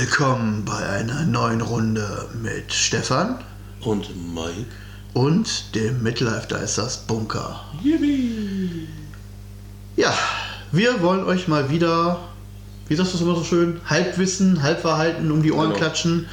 Willkommen bei einer neuen Runde mit Stefan Und Mike. und dem Midlife Dicers Bunker. Yippie. Ja, wir wollen euch mal wieder, wie sagst du es immer so schön, Halbwissen, Halbwahrheiten um die Ohren Genau. klatschen.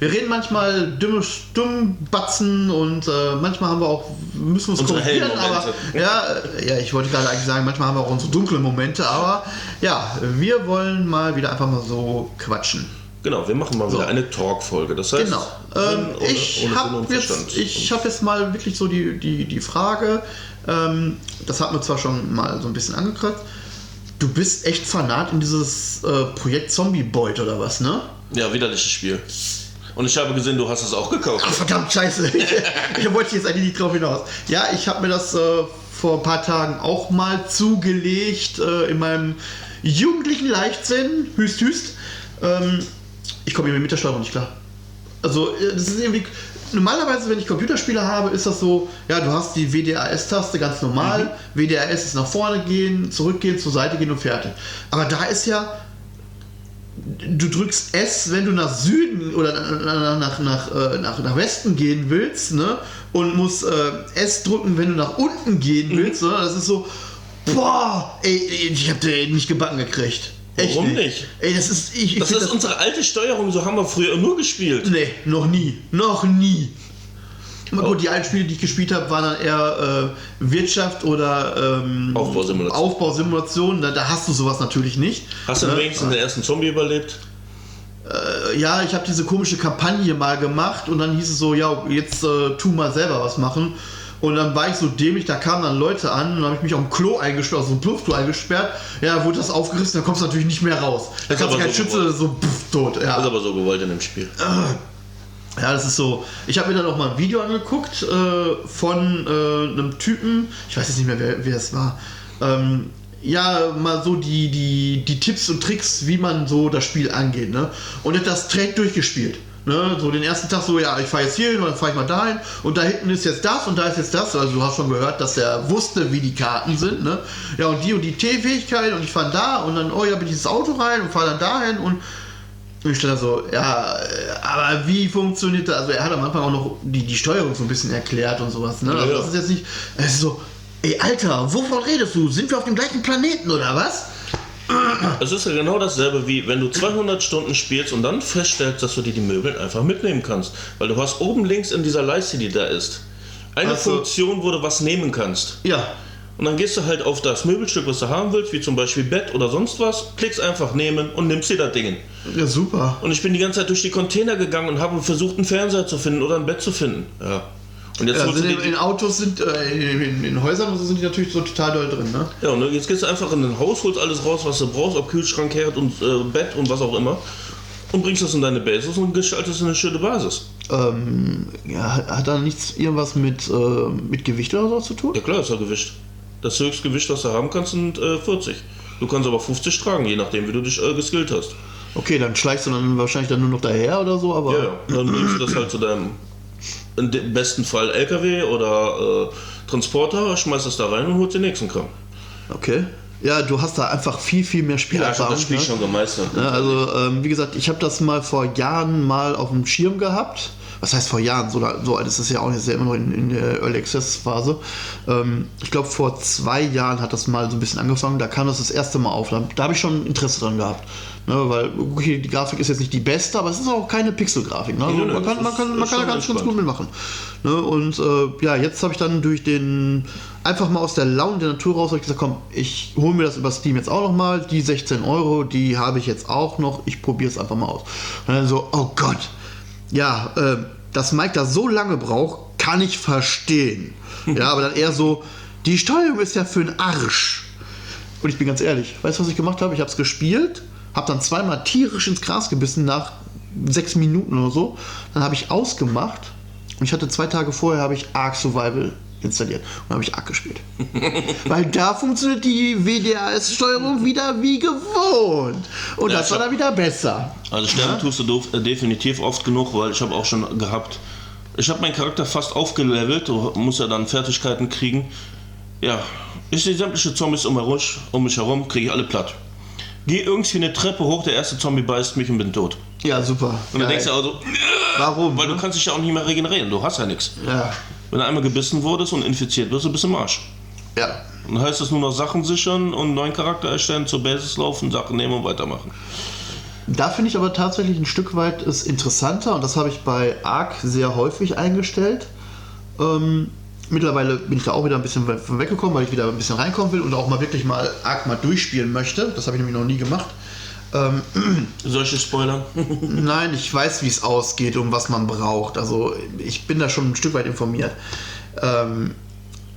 Wir reden manchmal dumme Stummbatzen und äh, manchmal haben wir auch, müssen wir uns Unsere korrigieren, aber ja, äh, ja, ich wollte gerade eigentlich sagen, manchmal haben wir auch unsere dunklen Momente, aber ja, wir wollen mal wieder einfach mal so quatschen. Genau, wir machen mal So. wieder eine Talk-Folge. Das heißt, Genau. Ähm, ohne- ich habe jetzt, ich hab jetzt mal wirklich so die, die, die Frage, ähm, das hat mir zwar schon mal so ein bisschen angekratzt, du bist echt Fanat in dieses äh, Projekt Zombie Boyd oder was, ne? ja, widerliches Spiel. Und ich habe gesehen, du hast es auch gekauft. Ach, verdammt, scheiße. Ich, ich wollte jetzt eigentlich nicht drauf hinaus. Ja, ich habe mir das äh, vor ein paar Tagen auch mal zugelegt äh, in meinem jugendlichen Leichtsinn. Hüst, hüst. Ähm, ich komme hier mit der Steuerung nicht klar. Also, äh, das ist irgendwie. Normalerweise, wenn ich Computerspiele habe, ist das so, ja, du hast die WDRS-Taste ganz normal. WDRS ist nach vorne gehen, zurückgehen, zur Seite gehen und fertig. Aber da ist ja, du drückst S, wenn du nach Süden oder nach, nach, nach, äh, nach, nach Westen gehen willst, ne? Und musst äh, S drücken, wenn du nach unten gehen willst, ne? Das ist so, boah, ey, ich hab den nicht gebacken gekriegt. Echt Warum nicht? nicht? Ey, das ist, ich, ich Das ist unsere alte Steuerung, so haben wir früher nur gespielt. Nee, noch nie. Noch nie. Aber gut, die alten Spiele, die ich gespielt habe, waren dann eher äh, Wirtschaft oder ähm, Aufbausimulation. Aufbausimulation. Da, da hast du sowas natürlich nicht. Hast du Ne? wenigstens den ersten Zombie überlebt? Äh, ja, ich habe diese komische Kampagne mal gemacht und dann hieß es so, ja, jetzt äh, tu mal selber was machen. Und dann war ich so dämlich, da kamen dann Leute an und dann habe ich mich auf dem Klo eingesperrt, also so ein Plumpsklo eingesperrt. Ja, wurde das aufgerissen, dann kommst du natürlich nicht mehr raus. Da kannst du kein so Schütze, gewollt. so pff, tot. Ja. Das ist aber so gewollt in dem Spiel. Ja, das ist so. Ich habe mir dann auch mal ein Video angeguckt äh, von äh, einem Typen, ich weiß jetzt nicht mehr, wer, wer es war. Ähm, ja, mal so die, die, die Tipps und Tricks, wie man so das Spiel angeht. Ne? Und hat das direkt durchgespielt. Ne? So den ersten Tag so, ja, ich fahre jetzt hier hin und dann fahre ich mal dahin und da hinten ist jetzt das und da ist jetzt das. Also du hast schon gehört, dass er wusste, wie die Karten sind. Ne? Ja, und die und die T-Fähigkeit und ich fahre da und dann, oh ja, bin ich ins Auto rein und fahre dann dahin und ich da so, ja, aber wie funktioniert das? Also er hat am Anfang auch noch die, die Steuerung so ein bisschen erklärt und sowas. Ne? Also ja. das ist jetzt nicht, es ist so, ey Alter, wovon redest du? Sind wir auf dem gleichen Planeten oder was? Es ist ja genau dasselbe wie wenn du 200 Stunden spielst und dann feststellst, dass du dir die Möbel einfach mitnehmen kannst. Weil du hast oben links in dieser Leiste, die da ist, eine Ach so. Funktion, wo du was nehmen kannst. Ja, Und dann gehst du halt auf das Möbelstück, was du haben willst, wie zum Beispiel Bett oder sonst was, klickst einfach nehmen und nimmst dir das Ding. ja super. Und ich bin die ganze Zeit durch die Container gegangen und habe versucht, einen Fernseher zu finden oder ein Bett zu finden. Ja. Und jetzt, Ja, du in, in Autos sind, äh, in, in, Häusern und so sind die natürlich so total doll drin, ne? ja, und jetzt gehst du einfach in ein Haus, holst alles raus, was du brauchst, ob Kühlschrank, Herd und äh, Bett und was auch immer. Und bringst das in deine Basis und gestaltest eine schöne Basis. Ähm, ja, hat- hat da nichts irgendwas mit, äh, mit Gewicht oder so zu tun? Ja klar, ist ja Gewicht. Das Höchstgewicht, was du haben kannst, sind äh, 40. Du kannst aber 50 tragen, je nachdem, wie du dich äh, geskillt hast. Okay, dann schleichst du dann wahrscheinlich dann nur noch daher oder so, aber. Ja, ja. Dann bringst du das halt zu deinem, in dem besten Fall LKW oder äh, Transporter, schmeißt das da rein und holst den nächsten Kram. Okay. Ja, du hast da einfach viel, viel mehr Ja, ich hab Spielerfahrung. das Spiel ne? schon gemeistert. Ja, also, ähm, wie gesagt, ich habe das mal vor Jahren mal auf dem Schirm gehabt. Was heißt vor Jahren? So, so alt ist es ja auch nicht, ist ja immer noch in, in der Early Access Phase. Ähm, ich glaube, vor zwei Jahren hat das mal so ein bisschen angefangen. Da kam das das erste Mal auf. Da, da habe ich schon Interesse dran gehabt. Ne, weil, okay, die Grafik ist jetzt nicht die beste, aber es ist auch keine Pixel-Grafik. Ne? Also, man kann, man kann, man kann da ganz, ganz gut mitmachen. Ne? Und äh, ja, jetzt habe ich dann durch den, einfach mal aus der Laune der Natur raus, ich gesagt, komm, ich hole mir das über Steam jetzt auch noch mal. Die 16 Euro, die habe ich jetzt auch noch. Ich probiere es einfach mal aus. Und dann so, oh Gott, ja, äh, dass Mike da so lange braucht, kann ich verstehen. ja, aber dann eher so, die Steuerung ist ja für den Arsch. Und ich bin ganz ehrlich, weißt du, was ich gemacht habe? Ich habe es gespielt, habe dann zweimal tierisch ins Gras gebissen nach sechs Minuten oder so. Dann habe ich ausgemacht und ich hatte zwei Tage vorher habe ich Ark Survival installiert und habe ich Ark gespielt. Weil da funktioniert die WDRS-Steuerung wieder wie gewohnt. Und Ja, das war dann wieder besser. Also sterben tust du doof, äh, definitiv oft genug, weil ich habe auch schon gehabt. Ich habe meinen Charakter fast aufgelevelt, du musst ja dann Fertigkeiten kriegen. Ja, ich sehe sämtliche Zombies um, um mich herum, kriege ich alle platt. Geh irgendwie eine Treppe hoch, der erste Zombie beißt mich und bin tot. Ja, super. Und dann denkst du also, Warum? weil du kannst dich ja auch nicht mehr regenerieren, du hast ja nichts. Ja. Wenn du einmal gebissen wurdest und infiziert wirst, du bist im Arsch. Ja. Dann heißt es nur noch Sachen sichern und einen neuen Charakter erstellen, zur Basis laufen, Sachen nehmen und weitermachen. Da finde ich aber tatsächlich ein Stück weit es interessanter und das habe ich bei Arc sehr häufig eingestellt. Ähm, mittlerweile bin ich da auch wieder ein bisschen von weggekommen, weil ich wieder ein bisschen reinkommen will und auch mal wirklich mal Arc mal durchspielen möchte. Das habe ich nämlich noch nie gemacht. Ähm, Solche Spoiler? Nein, ich weiß, wie es ausgeht und was man braucht. Also ich bin da schon ein Stück weit informiert. Ähm,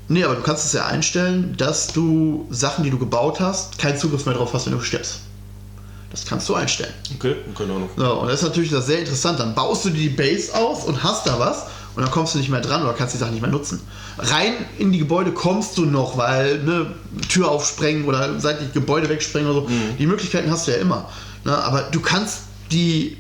nee, aber du kannst es ja einstellen, dass du Sachen, die du gebaut hast, keinen Zugriff mehr drauf hast, wenn du stirbst. Das kannst du einstellen. Okay, keine Ahnung. So, und das ist natürlich das sehr interessant. Dann baust du die Base aus und hast da was und dann kommst du nicht mehr dran oder kannst die Sachen nicht mehr nutzen. Rein in die Gebäude kommst du noch, weil ne, Tür aufsprengen oder seitlich Gebäude wegsprengen oder so. Mhm. Die Möglichkeiten hast du ja immer. Ne? Aber du kannst die,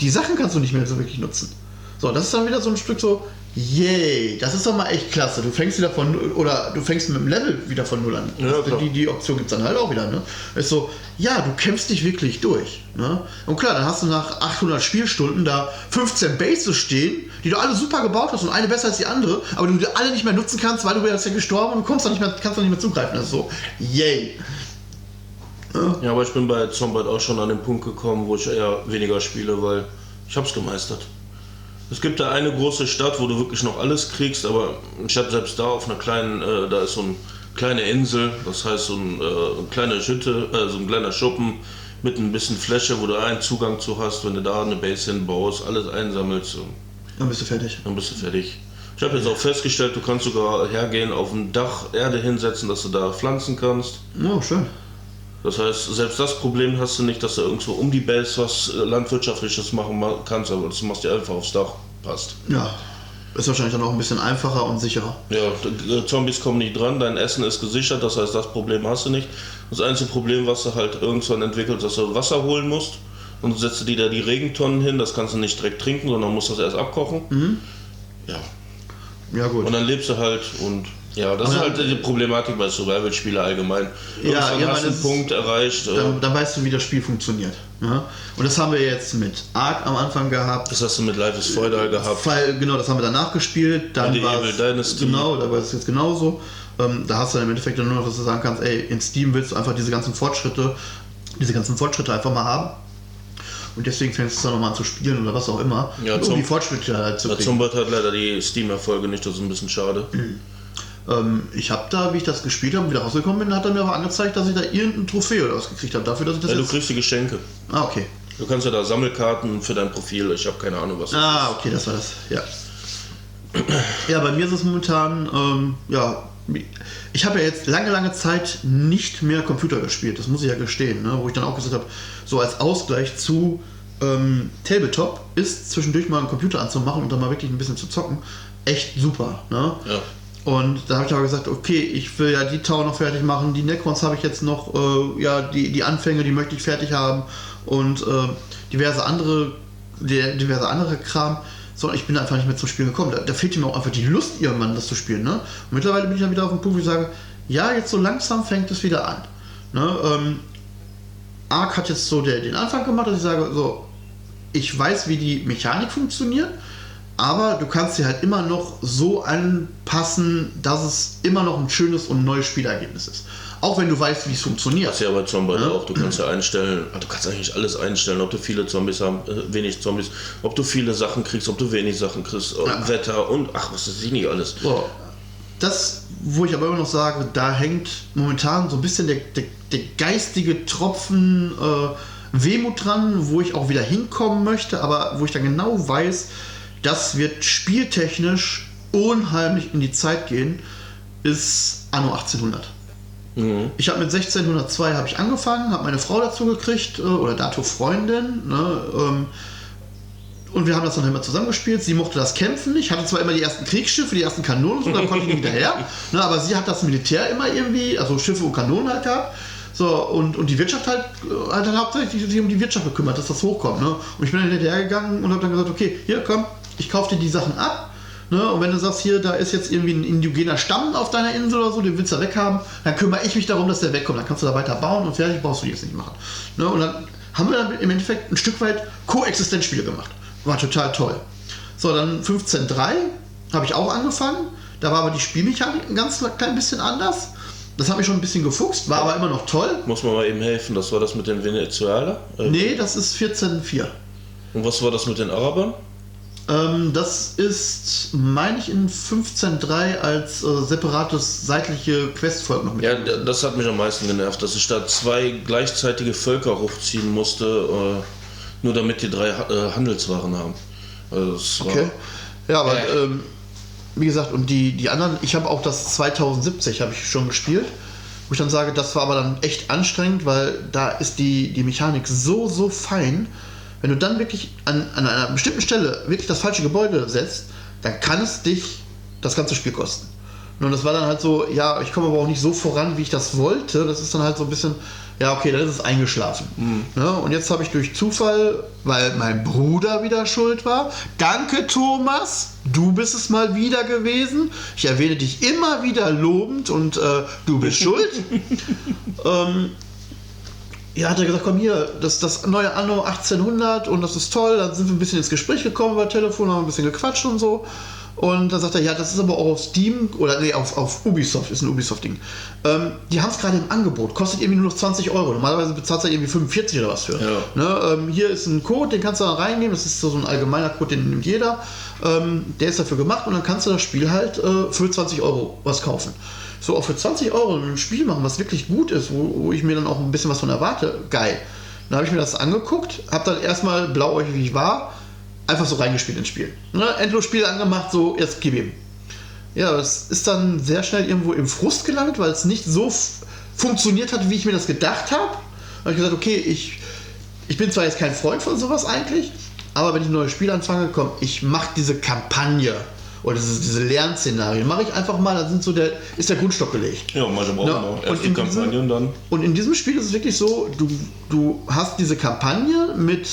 die Sachen kannst du nicht mehr so wirklich nutzen. So, das ist dann wieder so ein Stück so, yay, das ist doch mal echt klasse. Du fängst wieder von null- oder du fängst mit dem Level wieder von null an. Ja, klar. die, die Option gibt es dann halt auch wieder. Ne? Ist so, ja, du kämpfst dich wirklich durch. Ne? Und klar, dann hast du nach 800 Spielstunden da 15 Bases stehen, die du alle super gebaut hast und eine besser als die andere, aber du die alle nicht mehr nutzen kannst, weil du wärst ja gestorben und du kommst dann nicht mehr, kannst dann nicht mehr zugreifen. Das ist so, yay. Ja, aber ich bin bei Zombie auch schon an den Punkt gekommen, wo ich eher weniger spiele, weil ich hab's gemeistert. Es gibt da eine große Stadt, wo du wirklich noch alles kriegst, aber ich habe selbst da auf einer kleinen, äh, da ist so eine kleine Insel, das heißt so ein, äh, eine kleine Hütte, äh, so ein kleiner Schuppen mit ein bisschen Fläche, wo du einen Zugang zu hast, wenn du da eine Base hinbaust, alles einsammelst, Dann bist du fertig. dann bist du fertig. Ich habe jetzt auch festgestellt, du kannst sogar hergehen, auf dem Dach Erde hinsetzen, dass du da pflanzen kannst. Oh, schön. Das heißt, selbst das Problem hast du nicht, dass du irgendwo um die Base was äh, Landwirtschaftliches machen ma- kannst, aber das machst du einfach aufs Dach. Passt. Ja. Ist wahrscheinlich dann auch ein bisschen einfacher und sicherer. Ja, Zombies kommen nicht dran, dein Essen ist gesichert, das heißt, das Problem hast du nicht. Das einzige Problem, was du halt irgendwann entwickelt, dass du Wasser holen musst. Und du setzt dir da die Regentonnen hin, das kannst du nicht direkt trinken, sondern musst das erst abkochen. Ja, Ja, gut. und dann lebst du halt und ja, das Und ist halt die Problematik bei Survival-Spielen allgemein. Ja, Irgendwann ja, hast einen Punkt erreicht. Äh, dann, dann weißt du, wie das Spiel funktioniert. Ja? Und das haben wir jetzt mit Ark am Anfang gehabt. das hast du mit Life is Feudal gehabt. Fall, genau, das haben wir danach gespielt. Dann war es Dynasty. genau, da war es jetzt genauso. Ähm, da hast du dann im Endeffekt dann nur noch, dass du sagen kannst, ey, in Steam willst du einfach diese ganzen Fortschritte, diese ganzen Fortschritte einfach mal haben. Und deswegen fängst du dann nochmal an zu spielen oder was auch immer, Ja, um die Fortschritte halt zu Ja, kriegen. Zumbert hat leider die Steam-Erfolge nicht, das ist ein bisschen schade. Ähm, ich habe da, wie ich das gespielt habe wieder rausgekommen bin, hat er mir aber angezeigt, dass ich da irgendein Trophäe oder was gekriegt habe, dafür, dass ich das Ja, du jetzt... kriegst die Geschenke. Ah, okay. Du kannst ja da Sammelkarten für dein Profil, ich habe keine Ahnung, was das Ah, okay, das war das, ja. Ja, bei mir ist es momentan, ähm, ja, ich habe ja jetzt lange, lange Zeit nicht mehr Computer gespielt, das muss ich ja gestehen, ne? wo ich dann auch gesagt habe, so als Ausgleich zu ähm, Tabletop ist zwischendurch mal einen Computer anzumachen und dann mal wirklich ein bisschen zu zocken, echt super. Ne? Ja. Und da habe ich aber gesagt, okay, ich will ja die Tower noch fertig machen, die Necrons habe ich jetzt noch, äh, ja, die, die Anfänge, die möchte ich fertig haben und äh, diverse andere, diverse andere Kram. So, ich bin einfach nicht mehr zum Spielen gekommen. Da, da fehlt mir auch einfach die Lust, irgendwann das zu spielen. Ne? Und mittlerweile bin ich dann wieder auf dem Punkt, wo ich sage, ja, jetzt so langsam fängt es wieder an. Ne? Ähm, Ark hat jetzt so der, den Anfang gemacht, dass ich sage, so, ich weiß, wie die Mechanik funktioniert, aber du kannst sie halt immer noch so anpassen, dass es immer noch ein schönes und neues Spielergebnis ist. Auch wenn du weißt, wie es funktioniert. Das ist ja bei Zombie Ja. auch. Du kannst ja einstellen, ah, du kannst eigentlich alles einstellen, ob du viele Zombies haben, äh, wenig Zombies, ob du viele Sachen kriegst, ob du wenig Sachen kriegst, äh, Ja. Wetter und ach, was ist nicht alles. So, das, wo ich aber immer noch sage, da hängt momentan so ein bisschen der, der, der geistige Tropfen äh, Wehmut dran, wo ich auch wieder hinkommen möchte, aber wo ich dann genau weiß, das wird spieltechnisch unheimlich in die Zeit gehen, ist Anno 1800. Mhm. Ich habe mit 1602 habe ich angefangen, habe meine Frau dazu gekriegt äh, oder dato Freundin. Ne, ähm, und wir haben das dann immer zusammengespielt. Sie mochte das Kämpfen nicht, hatte zwar immer die ersten Kriegsschiffe, die ersten Kanonen, so, dann konnte ich nicht hinterher. Ne, aber sie hat das Militär immer irgendwie, also Schiffe und Kanonen halt gehabt. So, und, und die Wirtschaft halt, äh, halt dann hauptsächlich sich um die Wirtschaft gekümmert, dass das hochkommt. Ne? Und ich bin dann hinterhergegangen und habe dann gesagt, okay, hier komm, ich kaufe dir die Sachen ab. Ne? Und wenn du sagst, hier, da ist jetzt irgendwie ein indigener Stamm auf deiner Insel oder so, den willst du weghaben, dann kümmere ich mich darum, dass der wegkommt. Dann kannst du da weiter bauen und fertig brauchst du die jetzt nicht machen. Ne? Und dann haben wir dann im Endeffekt ein Stück weit Koexistenzspiele gemacht. War total toll. So, dann 15.3 habe ich auch angefangen. Da war aber die Spielmechanik ein ganz klein bisschen anders. Das habe ich schon ein bisschen gefuchst, war aber immer noch toll. Muss man mal eben helfen, das war das mit den Venezuela? Äh, nee, das ist 14.4. Und was war das mit den Arabern? Ähm, das ist, meine ich, in 15.3 als äh, separates seitliche Questvolk noch mit. Ja, das hat mich am meisten genervt, dass ich da zwei gleichzeitige Völker hochziehen musste, äh, nur damit die drei äh, Handelswaren haben. Also okay. Ja, aber ähm, wie gesagt, und die, die anderen, ich habe auch das 2070 habe ich schon gespielt, wo ich dann sage, das war aber dann echt anstrengend, weil da ist die, die Mechanik so, so fein wenn du dann wirklich an, an einer bestimmten Stelle wirklich das falsche Gebäude setzt, dann kann es dich das ganze Spiel kosten. Und das war dann halt so, ja, ich komme aber auch nicht so voran, wie ich das wollte. Das ist dann halt so ein bisschen, ja, okay, dann ist es eingeschlafen. Mhm. Ja, und jetzt habe ich durch Zufall, weil mein Bruder wieder schuld war, danke Thomas, du bist es mal wieder gewesen. Ich erwähne dich immer wieder lobend und äh, du bist schuld. ähm, ja, hat er gesagt, komm hier, das das neue Anno 1800 und das ist toll. Dann sind wir ein bisschen ins Gespräch gekommen über Telefon, haben ein bisschen gequatscht und so. Und dann sagt er, ja, das ist aber auch auf Steam, oder nee, auf, auf Ubisoft, ist ein Ubisoft-Ding. Ähm, die haben es gerade im Angebot, kostet irgendwie nur noch 20 Euro. Normalerweise bezahlt er irgendwie 45 oder was für. Ja. Ne, ähm, hier ist ein Code, den kannst du da reinnehmen, das ist so ein allgemeiner Code, den nimmt jeder. Ähm, der ist dafür gemacht und dann kannst du das Spiel halt äh, für 20 Euro was kaufen so auch für 20 Euro ein Spiel machen, was wirklich gut ist, wo, wo ich mir dann auch ein bisschen was von erwarte, geil. Dann habe ich mir das angeguckt, habe dann erstmal blauäugig wie ich war, einfach so reingespielt ins Spiel. Ne? Endlosspiel angemacht, so jetzt gib ihm. Ja, es ist dann sehr schnell irgendwo im Frust gelandet, weil es nicht so funktioniert hat, wie ich mir das gedacht habe. Da habe ich gesagt, okay, ich, ich bin zwar jetzt kein Freund von sowas eigentlich, aber wenn ich ein neues Spiel anfange, komm, ich mache diese Kampagne oder diese, diese Lernszenarien. Mache ich einfach mal, dann sind so der, ist der Grundstock gelegt. Ja, manchmal braucht man auch erst die Kampagne und dann. Und in diesem Spiel ist es wirklich so, du, du hast diese Kampagne mit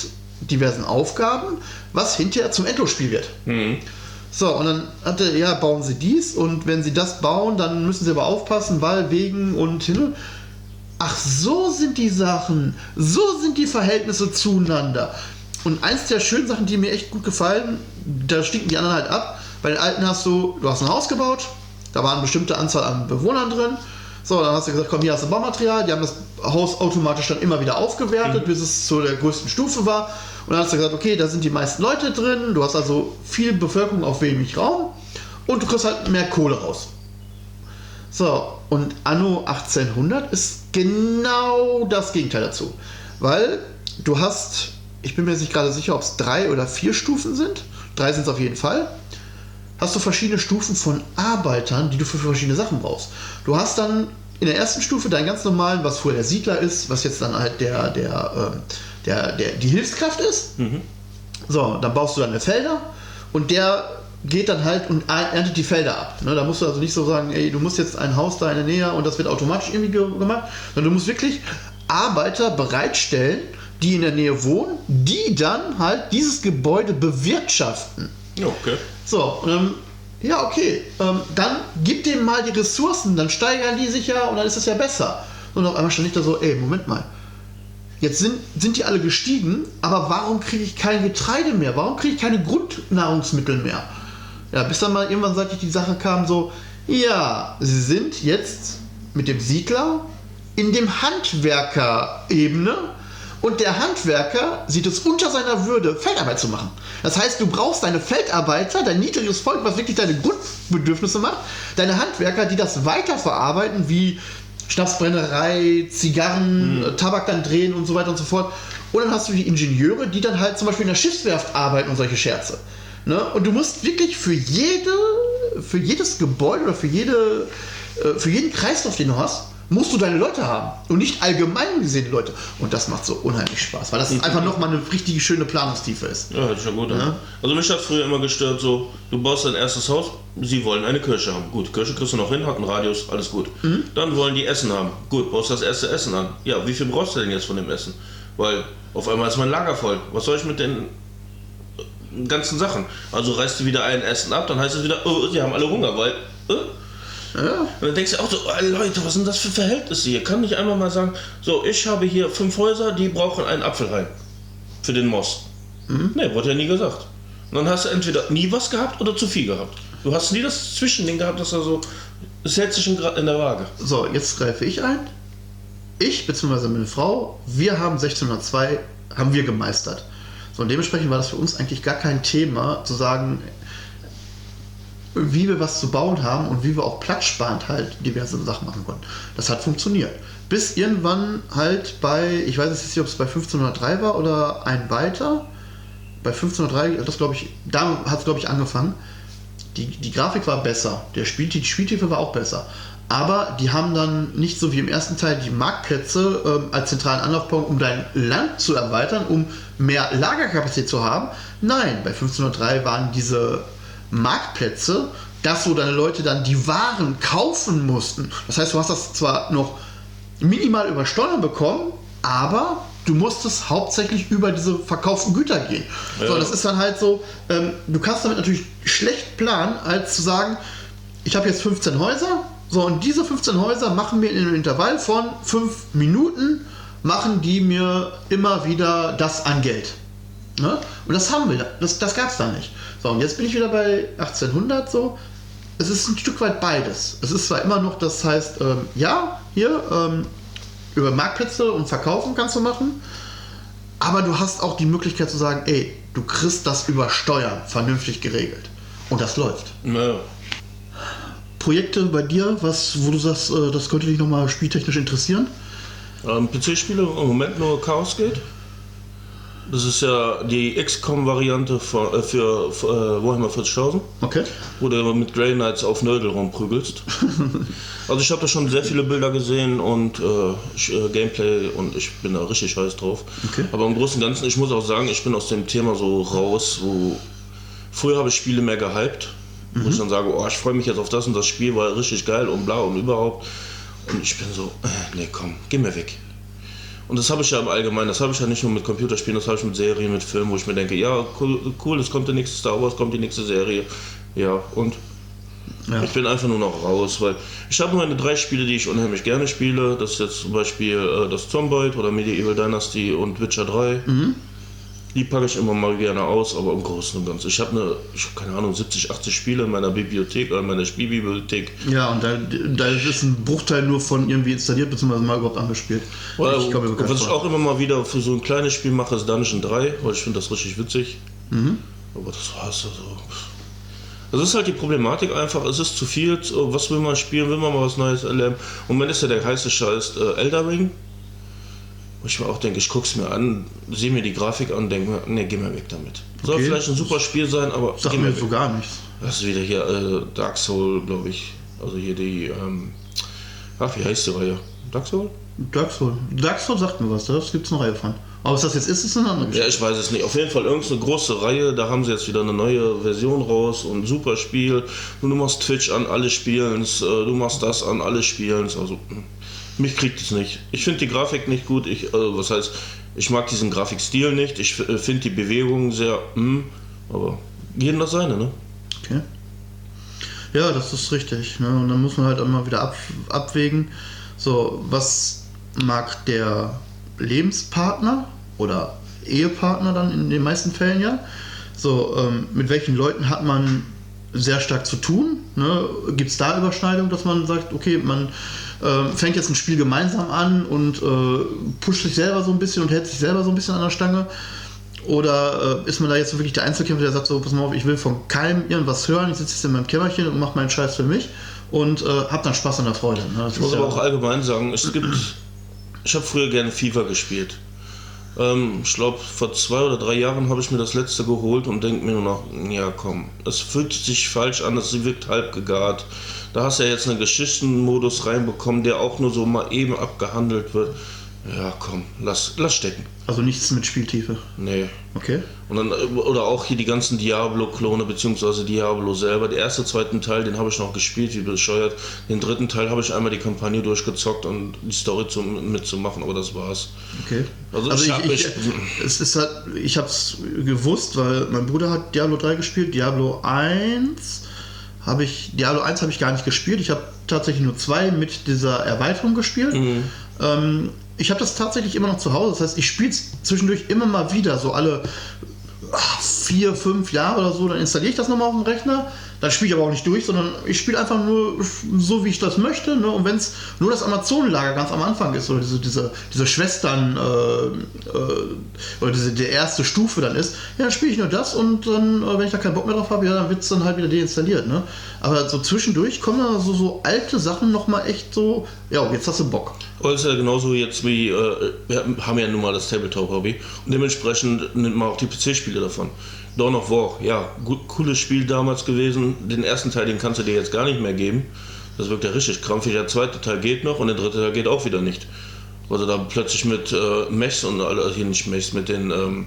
diversen Aufgaben, was hinterher zum Endlosspiel wird. Mhm. So, und dann hatte, ja, bauen sie dies und wenn sie das bauen, dann müssen sie aber aufpassen, weil wegen und hin. Ach, so sind die Sachen, so sind die Verhältnisse zueinander. Und eins der schönen Sachen, die mir echt gut gefallen, da stinken die anderen halt ab, bei den alten hast du, du hast ein Haus gebaut, da waren eine bestimmte Anzahl an Bewohnern drin. So, dann hast du gesagt, komm, hier hast du Baumaterial. Die haben das Haus automatisch dann immer wieder aufgewertet, mhm. bis es zu der größten Stufe war. Und dann hast du gesagt, okay, da sind die meisten Leute drin. Du hast also viel Bevölkerung auf wenig Raum. Und du kriegst halt mehr Kohle raus. So, und Anno 1800 ist genau das Gegenteil dazu. Weil du hast, ich bin mir jetzt nicht gerade sicher, ob es drei oder vier Stufen sind. Drei sind es auf jeden Fall hast du verschiedene Stufen von Arbeitern, die du für verschiedene Sachen brauchst. Du hast dann in der ersten Stufe deinen ganz normalen, was vorher der Siedler ist, was jetzt dann halt der, der, ähm, der, der, die Hilfskraft ist. Mhm. So, dann baust du deine Felder und der geht dann halt und erntet die Felder ab. Ne, da musst du also nicht so sagen, ey, du musst jetzt ein Haus da in der Nähe und das wird automatisch irgendwie gemacht, sondern du musst wirklich Arbeiter bereitstellen, die in der Nähe wohnen, die dann halt dieses Gebäude bewirtschaften. Okay. So, ähm, ja, okay. Ähm, dann gib dem mal die Ressourcen, dann steigern die sich ja und dann ist es ja besser. Und auf einmal stand ich da so, ey, Moment mal. Jetzt sind, sind die alle gestiegen, aber warum kriege ich kein Getreide mehr? Warum kriege ich keine Grundnahrungsmittel mehr? Ja, bis dann mal irgendwann, seit ich die Sache kam, so, ja, sie sind jetzt mit dem Siedler in dem Handwerkerebene und der Handwerker sieht es unter seiner Würde, Feldarbeit zu machen. Das heißt, du brauchst deine Feldarbeiter, dein niedriges Volk, was wirklich deine Grundbedürfnisse macht, deine Handwerker, die das weiterverarbeiten, wie Schnapsbrennerei, Zigarren, mhm. Tabak dann drehen und so weiter und so fort. Und dann hast du die Ingenieure, die dann halt zum Beispiel in der Schiffswerft arbeiten und solche Scherze. Ne? Und du musst wirklich für jede, für jedes Gebäude oder für jede, äh, für jeden Kreislauf, den du hast, musst du deine Leute haben und nicht allgemein gesehen Leute. Und das macht so unheimlich Spaß, weil das mhm. einfach nochmal eine richtig schöne Planungstiefe ist. Ja, hört sich ja gut ja. Also mich hat früher immer gestört, so, du baust dein erstes Haus, sie wollen eine Kirche haben. Gut, Kirche kriegst du noch hin, hat einen Radius, alles gut. Mhm. Dann wollen die Essen haben. Gut, baust das erste Essen an. Ja, wie viel brauchst du denn jetzt von dem Essen? Weil auf einmal ist mein Lager voll. Was soll ich mit den ganzen Sachen. Also reißt du wieder ein Essen ab, dann heißt es wieder, oh, sie haben alle Hunger, weil. Äh? Ja. Und dann denkst du auch so, oh, Leute, was sind das für Verhältnisse hier? Kann ich einmal mal sagen, so, ich habe hier fünf Häuser, die brauchen einen Apfel rein. Für den Moss. Mhm. Ne, wurde ja nie gesagt. Und dann hast du entweder nie was gehabt oder zu viel gehabt. Du hast nie das Zwischending gehabt, dass er so, es hält sich in der Waage. So, jetzt greife ich ein. Ich bzw. meine Frau, wir haben 1602, haben wir gemeistert. So, und dementsprechend war das für uns eigentlich gar kein Thema, zu sagen, wie wir was zu bauen haben und wie wir auch platzsparend halt diverse Sachen machen konnten. Das hat funktioniert. Bis irgendwann halt bei, ich weiß jetzt nicht, ob es bei 1503 war oder ein weiter. Bei 1503, das glaube ich, da hat es glaube ich angefangen. Die, die Grafik war besser, der Spiel, die Spieltiefe war auch besser. Aber die haben dann nicht so wie im ersten Teil die Marktplätze ähm, als zentralen Anlaufpunkt, um dein Land zu erweitern, um mehr Lagerkapazität zu haben. Nein, bei 1503 waren diese Marktplätze, das, wo deine Leute dann die Waren kaufen mussten. Das heißt, du hast das zwar noch minimal über Steuern bekommen, aber du musstest hauptsächlich über diese verkauften Güter gehen. Ja. So, das ist dann halt so, ähm, du kannst damit natürlich schlecht planen, als zu sagen, ich habe jetzt 15 Häuser, so und diese 15 Häuser machen mir in einem Intervall von 5 Minuten, machen die mir immer wieder das an Geld. Ne? Und das haben wir, das, das gab es da nicht. So, und jetzt bin ich wieder bei 1800 so. Es ist ein Stück weit beides. Es ist zwar immer noch, das heißt, ähm, ja, hier ähm, über Marktplätze und Verkaufen kannst du machen, aber du hast auch die Möglichkeit zu sagen, ey, du kriegst das über Steuern vernünftig geregelt. Und das läuft. Ja. Projekte bei dir, was, wo du sagst, äh, das könnte dich nochmal spieltechnisch interessieren? Ähm, PC-Spiele im Moment nur Chaos Gate. Das ist ja die XCOM-Variante für, äh, für, für äh, Warhammer 40.000. Okay. Wo du mit Grey Knights auf Nördel rumprügelst. also ich habe da schon sehr viele Bilder gesehen und äh, äh, Gameplay und ich bin da richtig heiß drauf. Okay. Aber im Großen und Ganzen, ich muss auch sagen, ich bin aus dem Thema so raus, wo früher habe ich Spiele mehr gehypt. Mhm. Wo ich dann sage, oh, ich freue mich jetzt auf das und das Spiel, war richtig geil und bla und überhaupt. Und ich bin so, äh, nee, komm, geh mir weg. Und das habe ich ja im Allgemeinen, das habe ich ja nicht nur mit Computerspielen, das habe ich mit Serien, mit Filmen, wo ich mir denke, ja, cool, cool es kommt der nächste Star Wars, kommt die nächste Serie. Ja, und ja. ich bin einfach nur noch raus, weil ich habe meine drei Spiele, die ich unheimlich gerne spiele. Das ist jetzt zum Beispiel äh, das Zomboid oder Medieval Dynasty und Witcher 3. Mhm. Die packe ich immer mal gerne aus, aber im Großen und Ganzen. Ich habe eine, ich hab keine Ahnung, 70, 80 Spiele in meiner Bibliothek, in meiner Spielbibliothek. Ja, und da, da ist ein Bruchteil nur von irgendwie installiert, beziehungsweise mal überhaupt angespielt. Well, ich glaub, was ich auch immer mal wieder für so ein kleines Spiel mache, ist Dungeon 3, weil ich finde das richtig witzig. Mhm. Aber das war's also. Das ist halt die Problematik einfach, es ist zu viel, was will man spielen, will man mal was Neues erleben. Und wenn ist ja der heiße Scheiß äh, Elder Ring, wo ich mir auch denke, ich gucke es mir an, sehe mir die Grafik an und denke mir, ne, geh mal weg damit. Soll okay. vielleicht ein super Spiel sein, aber. Sag mir so gar nichts. Das ist wieder hier äh, Dark Soul, glaube ich. Also hier die. Ähm, ach, wie heißt die Reihe? Dark Soul? Dark Soul. Dark Soul sagt mir was, da gibt es eine Reihe von. Aber was das jetzt ist, ist eine andere Geschichte. Ja, ich weiß es nicht. Auf jeden Fall irgendeine große Reihe, da haben sie jetzt wieder eine neue Version raus und ein super Spiel. Und du machst Twitch an, alle spielen äh, du machst das an, alle spielen Also. Hm. Mich kriegt es nicht. Ich finde die Grafik nicht gut. Ich, also was heißt, ich mag diesen Grafikstil nicht. Ich äh, finde die Bewegung sehr, mm, aber jeden das seine, ne? Okay. Ja, das ist richtig. Ne? Und dann muss man halt immer wieder ab, abwägen, so, was mag der Lebenspartner oder Ehepartner dann in den meisten Fällen ja. So, ähm, mit welchen Leuten hat man sehr stark zu tun? Ne? Gibt es da Überschneidung, dass man sagt, okay, man äh, fängt jetzt ein Spiel gemeinsam an und äh, pusht sich selber so ein bisschen und hält sich selber so ein bisschen an der Stange? Oder äh, ist man da jetzt wirklich der Einzelkämpfer, der sagt so, pass mal auf, ich will von keinem irgendwas hören, ich sitze jetzt in meinem Kämmerchen und mache meinen Scheiß für mich und äh, hab dann Spaß an der Freude. Ne? Ich muss aber auch allgemein sagen, es gibt, ich habe früher gerne FIFA gespielt. Ähm, ich glaube, vor zwei oder drei Jahren habe ich mir das letzte geholt und denke mir nur noch, ja komm, es fühlt sich falsch an, es wirkt halb gegart. Da hast du ja jetzt einen Geschichtenmodus reinbekommen, der auch nur so mal eben abgehandelt wird. Ja, komm, lass, lass stecken. Also nichts mit Spieltiefe. Nee. Okay. Und dann, äh, oder auch hier die ganzen Diablo-Klone, beziehungsweise Diablo selber. Der erste, zweiten Teil, den habe ich noch gespielt, wie bescheuert. Den dritten Teil habe ich einmal die Kampagne durchgezockt und die Story zum, mitzumachen, aber das war's. Okay. Also, Also ich, ich, ich, es ist halt, ich habe es gewusst, weil mein Bruder hat Diablo 3 gespielt, Diablo 1 habe ich, Diablo 1 habe ich gar nicht gespielt. Ich habe tatsächlich nur zwei mit dieser Erweiterung gespielt. Mhm. Ähm, ich habe das tatsächlich immer noch zu Hause. Das heißt, ich spiele es zwischendurch immer mal wieder, so alle ah, vier, fünf Jahre oder so. Dann installiere ich das nochmal auf dem Rechner. Dann spiele ich aber auch nicht durch, sondern ich spiele einfach nur so, wie ich das möchte. Ne? Und wenn es nur das Amazonenlager ganz am Anfang ist oder diese, diese, diese Schwestern äh, äh, oder diese die erste Stufe dann ist, ja, dann spiele ich nur das und dann, äh, wenn ich da keinen Bock mehr drauf habe, ja, dann wird es dann halt wieder deinstalliert. Ne? Aber so zwischendurch kommen da so, so alte Sachen nochmal echt so, ja, jetzt hast du Bock. Aber ist ja genauso jetzt wie, äh, wir haben ja nun mal das Tabletop-Hobby und dementsprechend nimmt man auch die PC-Spiele davon. Dawn of War, ja, gut, cooles Spiel damals gewesen. Den ersten Teil, den kannst du dir jetzt gar nicht mehr geben. Das wirkt ja richtig krampfig. Der zweite Teil geht noch und der dritte Teil geht auch wieder nicht. Also da plötzlich mit äh, Mechs und alle, also hier nicht Mechs, mit den ähm,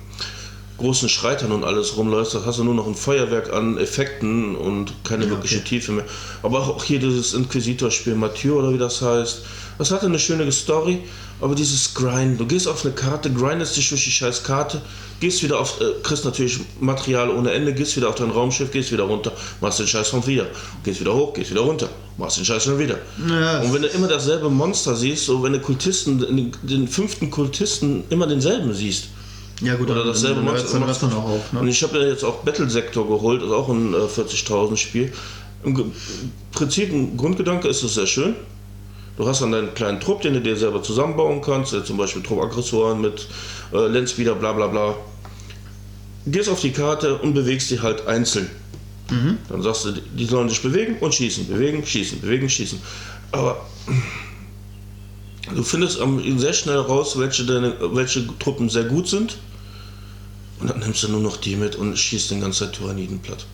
großen Schreitern und alles rumläufst, da hast du nur noch ein Feuerwerk an Effekten und keine Ja, wirkliche okay. Tiefe mehr. Aber auch hier dieses Inquisitor-Spiel, Mathieu oder wie das heißt, das hatte eine schöne Story, aber dieses Grind, du gehst auf eine Karte, grindest dich durch die scheiß Karte, gehst wieder auf, äh, kriegst natürlich Material ohne Ende, gehst wieder auf dein Raumschiff, gehst wieder runter, machst den Scheiß schon wieder, gehst wieder hoch, gehst wieder runter, machst den Scheiß schon wieder. Ja, Und wenn du immer dasselbe Monster siehst, so wenn du Kultisten, den, den fünften Kultisten immer denselben siehst, Ja gut, oder dasselbe dann, Monster. dann, dann auch auf. Und Ne? ich habe ja jetzt auch Battle Sector geholt, ist auch ein äh, 40.000 Spiel. Im Prinzip, ein Grundgedanke ist es sehr schön. Du hast dann deinen kleinen Trupp, den du dir selber zusammenbauen kannst, äh, zum Beispiel Truppaggressoren mit äh, Landspeeder, bla bla bla. Gehst auf die Karte und bewegst die halt einzeln. Dann sagst du, die sollen sich bewegen und schießen, bewegen, schießen, bewegen, schießen. Aber du findest sehr schnell raus, welche, deine, welche Truppen sehr gut sind. Und dann nimmst du nur noch die mit und schießt den ganzen Tyranniden platt.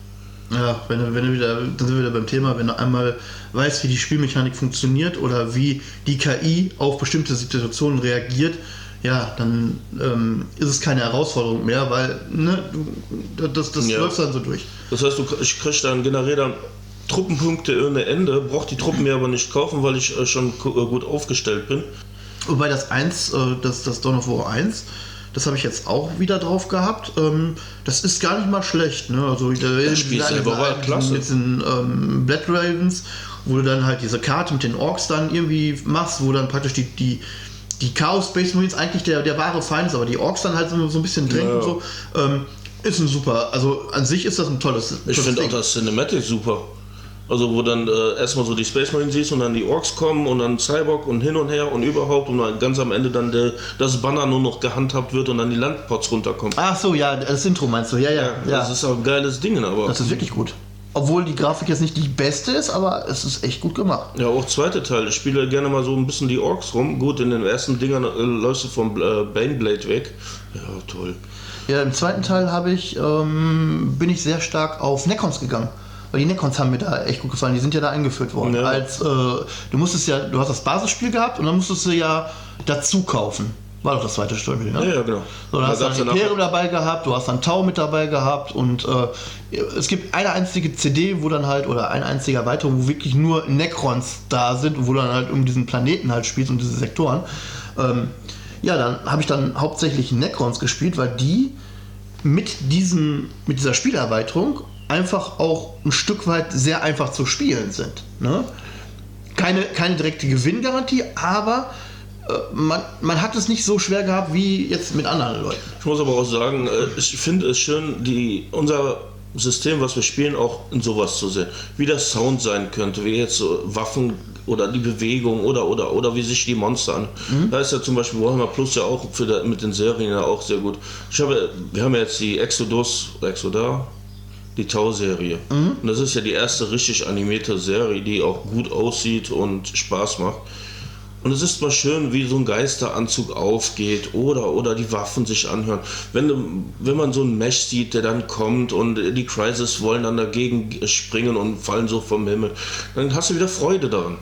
Ja, wenn du, wenn du wieder, dann sind wir wieder beim Thema, wenn du einmal weißt, wie die Spielmechanik funktioniert oder wie die KI auf bestimmte Situationen reagiert, ja, dann ähm, ist es keine Herausforderung mehr, weil ne, du, das, das Ja. läuft dann so durch. Das heißt, du, ich krieg dann generell dann Truppenpunkte ohne Ende, brauch die Truppen mir aber nicht kaufen, weil ich äh, schon äh, gut aufgestellt bin. Wobei das 1, äh, das, das Dawn of War 1, das habe ich jetzt auch wieder drauf gehabt. Ähm, das ist gar nicht mal schlecht. Ne? Also, das Spiel selber war klasse. Mit den ähm, Blood Ravens, wo du dann halt diese Karte mit den Orks dann irgendwie machst, wo dann praktisch die, die, die Chaos Space Marines eigentlich der, der wahre Feind ist, aber die Orks dann halt so, so ein bisschen drängen Ja. und so. Ähm, ist ein super, also an sich ist das ein tolles. Ich finde auch das Cinematic super. Also wo dann äh, erstmal so die Space Marines siehst und dann die Orks kommen und dann Cyborg und hin und her und überhaupt und dann ganz am Ende dann der, das Banner nur noch gehandhabt wird und dann die Landpots runterkommen. Ach so, ja, das Intro meinst du, ja, ja. ja. Das ist auch ein geiles Ding, aber Das ist wirklich gut. Obwohl die Grafik jetzt nicht die beste ist, aber es ist echt gut gemacht. ja auch zweite Teil. Ich spiele gerne mal so ein bisschen die Orks rum. Gut, in den ersten Dingern äh, läufst du vom äh, Baneblade weg. Ja, toll. Ja, im zweiten Teil habe ich, ähm, bin ich sehr stark auf Necrons gegangen. Weil die Necrons haben mir da echt gut gefallen. Die sind ja da eingeführt worden. Ja. Als, äh, du musstest ja, du hast das Basisspiel gehabt und dann musstest du ja dazu kaufen. War doch das zweite Spiel, ne? Ja, ja, genau. So, dann Da hast du dann Imperium dabei gehabt, du hast dann Tau mit dabei gehabt und äh, es gibt eine einzige CD, wo dann halt, oder eine einzige Erweiterung, wo wirklich nur Necrons da sind und wo du dann halt um diesen Planeten halt spielst, um diese Sektoren. Ähm, ja, dann habe ich dann hauptsächlich Necrons gespielt, weil die mit, diesem, mit dieser Spielerweiterung einfach auch ein Stück weit sehr einfach zu spielen sind. Ne? Keine, keine direkte Gewinngarantie, aber äh, man, man hat es nicht so schwer gehabt wie jetzt mit anderen Leuten. Ich muss aber auch sagen, äh, ich finde es schön, die, unser System, was wir spielen, auch in sowas zu sehen. Wie der Sound sein könnte, wie jetzt so Waffen oder die Bewegung oder oder oder wie sich die Monster an. Da ist ja zum Beispiel Warhammer Plus ja auch für der, mit den Serien ja auch sehr gut. Ich habe, wir haben ja jetzt die Exodus, Exodar, die Tau-Serie. Und das ist ja die erste richtig animierte Serie, die auch gut aussieht und Spaß macht. Und es ist mal schön, wie so ein Geisteranzug aufgeht oder, oder die Waffen sich anhören. Wenn, wenn man so einen Mesh sieht, der dann kommt und die Crisis wollen dann dagegen springen und fallen so vom Himmel, dann hast du wieder Freude daran.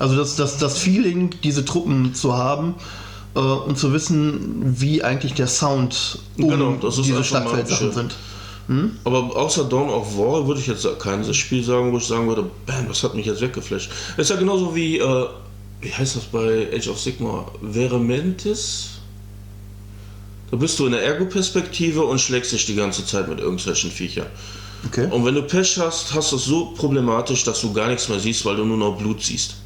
Also das, das, das Feeling, diese Truppen zu haben äh, und zu wissen, wie eigentlich der Sound um Genau, das ist diese einfach Schlachtfeldsachen sind. Aber außer Dawn of War würde ich jetzt kein Spiel sagen, wo ich sagen würde, bam, das hat mich jetzt weggeflasht. Das ist ja genauso wie, äh, wie heißt das bei Age of Sigma? Verementis? Da bist du in der Ergo-Perspektive und schlägst dich die ganze Zeit mit irgendwelchen Viechern. Okay. Und wenn du Pech hast, hast du es so problematisch, dass du gar nichts mehr siehst, weil du nur noch Blut siehst.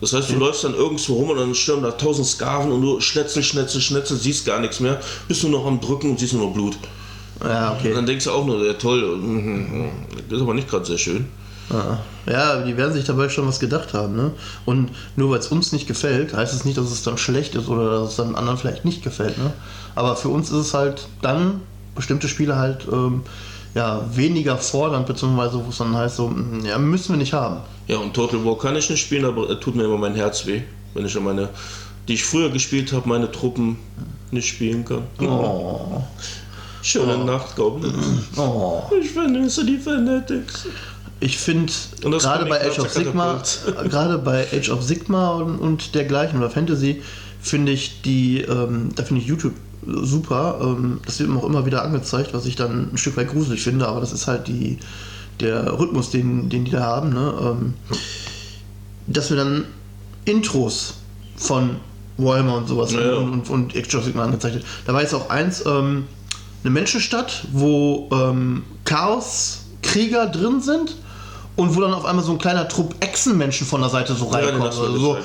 Das heißt, du läufst dann irgendwo rum und dann stürmen da tausend Sklaven und du schnetzel, schnetzel, schnetzel, siehst gar nichts mehr, bist nur noch am Drücken und siehst nur noch Blut. Ja, Und okay. dann denkst du auch nur, ja toll, mhm, das ist aber nicht gerade sehr schön. Ah. Ja, die werden sich dabei schon was gedacht haben. Ne? Und nur weil es uns nicht gefällt, heißt es nicht, dass es dann schlecht ist oder dass es dann anderen vielleicht nicht gefällt. Ne? Aber für uns ist es halt dann bestimmte Spiele halt ähm, ja, weniger fordernd, beziehungsweise wo es dann heißt, so, mm, ja, müssen wir nicht haben. Ja, und Total War kann ich nicht spielen, aber es tut mir immer mein Herz weh, wenn ich an meine, die ich früher gespielt habe, meine Truppen nicht spielen kann. Oh. Schöne Nacht, Goblins. Oh. Ich vermisse die Fanatics. Ich finde, gerade bei Age of Sigma, gerade bei Age of Sigma und, und dergleichen oder Fantasy, finde ich die, ähm, da finde ich YouTube super. Ähm, das wird mir auch immer wieder angezeigt, was ich dann ein Stück weit gruselig finde, aber das ist halt die, der Rhythmus, den, den die da haben. Ne? Ähm, dass wir dann Intros von Warhammer und sowas Ja, ja. und, und, und Age of Sigma angezeigt wird. Da war jetzt auch eins, ähm, eine Menschenstadt, wo ähm, Chaoskrieger drin sind und wo dann auf einmal so ein kleiner Trupp Echsenmenschen von der Seite so Ja, reinkommt. also so,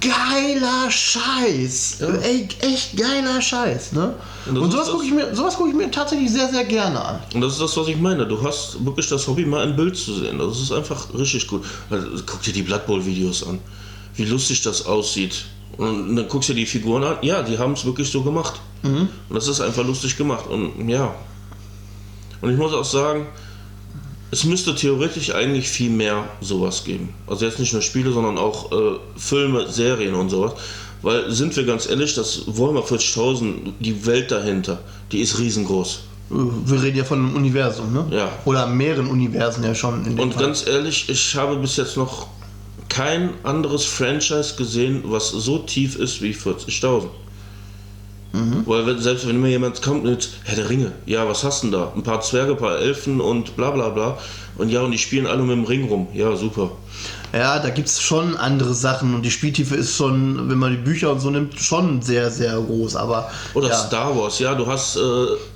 geiler Scheiß. Ja. Ey, echt geiler Scheiß, ne? Und Und, sowas gucke ich, mir- sowas guck ich mir tatsächlich sehr, sehr gerne an. Und das ist das, was ich meine. Du hast wirklich das Hobby, mal ein Bild zu sehen. Das ist einfach richtig gut. Also, guck dir die Blood Bowl Videos an. Wie lustig das aussieht. Und dann guckst du die Figuren an. Ja, die haben es wirklich so gemacht. Und das ist einfach lustig gemacht. Und ja. Und ich muss auch sagen, es müsste theoretisch eigentlich viel mehr sowas geben. Also jetzt nicht nur Spiele, sondern auch äh, Filme, Serien und sowas. Weil, sind wir ganz ehrlich, das Warhammer 40.000, die Welt dahinter, die ist riesengroß. Äh, Wir reden ja von einem Universum, ne? Ja. Oder mehreren Universen ja schon. Und Fall. ganz ehrlich, ich habe bis jetzt noch kein anderes Franchise gesehen, was so tief ist wie 40.000. Weil wenn, selbst wenn mir jemand kommt mit Herr der Ringe, ja, was hast du denn da? Ein paar Zwerge, ein paar Elfen und bla bla bla. Und ja, und die spielen alle mit dem Ring rum. Ja, super. Ja, da gibt es schon andere Sachen und die Spieltiefe ist schon, wenn man die Bücher und so nimmt, schon sehr, sehr groß. Aber Oder ja, Star Wars, ja, du hast äh,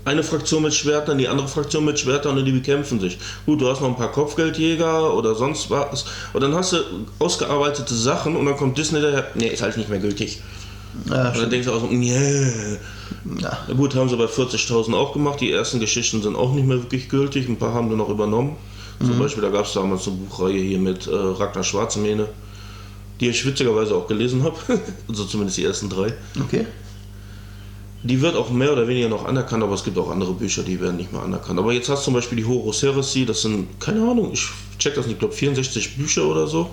eine Fraktion mit Schwertern, die andere Fraktion mit Schwertern und die bekämpfen sich. Gut, du hast noch ein paar Kopfgeldjäger oder sonst was. Und dann hast du ausgearbeitete Sachen und dann kommt Disney daher, nee, ist halt nicht mehr gültig. ja, Und dann denkst du auch so, nee. ja. Gut, haben sie bei 40.000 auch gemacht. Die ersten Geschichten sind auch nicht mehr wirklich gültig. Ein paar haben wir noch übernommen. Zum Beispiel, da gab es damals eine Buchreihe hier mit äh, Ragnar Schwarzenmähne, die ich witzigerweise auch gelesen habe. also zumindest die ersten drei. okay. Die wird auch mehr oder weniger noch anerkannt, aber es gibt auch andere Bücher, die werden nicht mehr anerkannt. Aber jetzt hast du zum Beispiel die Horus Heresy, das sind, keine Ahnung, ich check das nicht, ich glaube 64 Bücher oder so.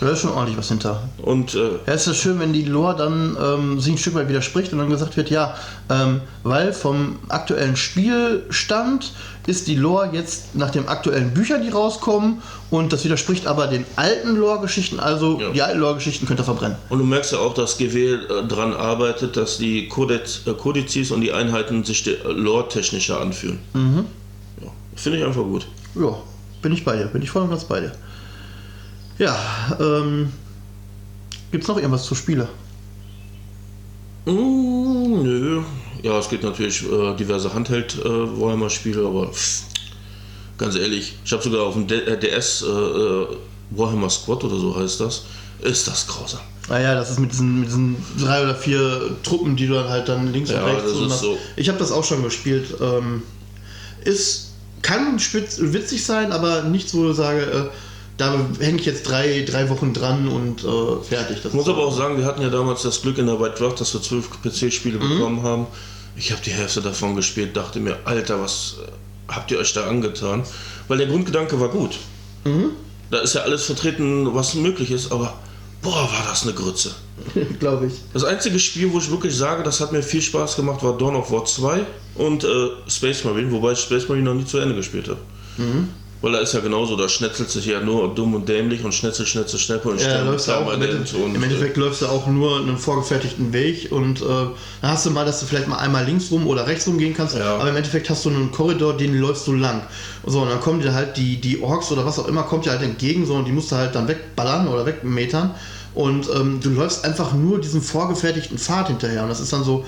Da ist schon ordentlich was hinter. Und äh, Ja, es ist schön, wenn die Lore dann ähm, sich ein Stück weit widerspricht und dann gesagt wird, ja, ähm, weil vom aktuellen Spielstand ist die Lore jetzt nach den aktuellen Büchern, die rauskommen und das widerspricht aber den alten Lore-Geschichten, also Ja. die alten Lore-Geschichten könnt ihr verbrennen. Und du merkst ja auch, dass GW äh, dran arbeitet, dass die Kodez, äh, Kodizes und die Einheiten sich äh, lore-technischer anfühlen. Ja, Finde ich einfach gut. Ja, bin ich bei dir, bin ich voll und ganz bei dir. Ja, ähm, gibt's noch irgendwas zu Spiele? Mm, nö. Ja, es gibt natürlich äh, diverse Handheld-Warhammer-Spiele, aber pff, ganz ehrlich, ich habe sogar auf dem D äh, DS äh, äh, Warhammer Squad oder so heißt das. Ist das grausam. Naja, das ist mit diesen, mit diesen drei oder vier Truppen, die du dann halt dann links Ja, und rechts das und ist hast. so. Ich habe das auch schon gespielt. Ähm, ist, kann spitz, witzig sein, aber nichts, wo ich sage, äh, da hänge ich jetzt drei, drei Wochen dran und äh, fertig. Das Ich muss aber auch sagen, wir hatten ja damals das Glück in der White Dwarf, dass wir zwölf PC-Spiele bekommen haben. Ich habe die Hälfte davon gespielt, dachte mir, Alter, was äh, habt ihr euch da angetan? Weil der Grundgedanke war gut. Da ist ja alles vertreten, was möglich ist, aber boah, war das eine Grütze. glaube ich. Das einzige Spiel, wo ich wirklich sage, das hat mir viel Spaß gemacht, war Dawn of War 2 und äh, Space Marine, wobei ich Space Marine noch nie zu Ende gespielt habe. Weil da ist ja genauso, da schnetzelt sich ja nur dumm und dämlich und schnetzel, schnetzel, schnetzel und Ja, läufst auch, im. Endeffekt, und, Im Endeffekt läufst du auch nur einen vorgefertigten Weg und äh, dann hast du mal, dass du vielleicht mal einmal links rum oder rechts rum gehen kannst, Ja. aber im Endeffekt hast du einen Korridor, den läufst du lang. So, und dann kommen dir halt die, die Orks oder was auch immer, kommt dir halt entgegen, so, und die musst du halt dann wegballern oder wegmetern. Und ähm, du läufst einfach nur diesem vorgefertigten Pfad hinterher. Und das ist dann so,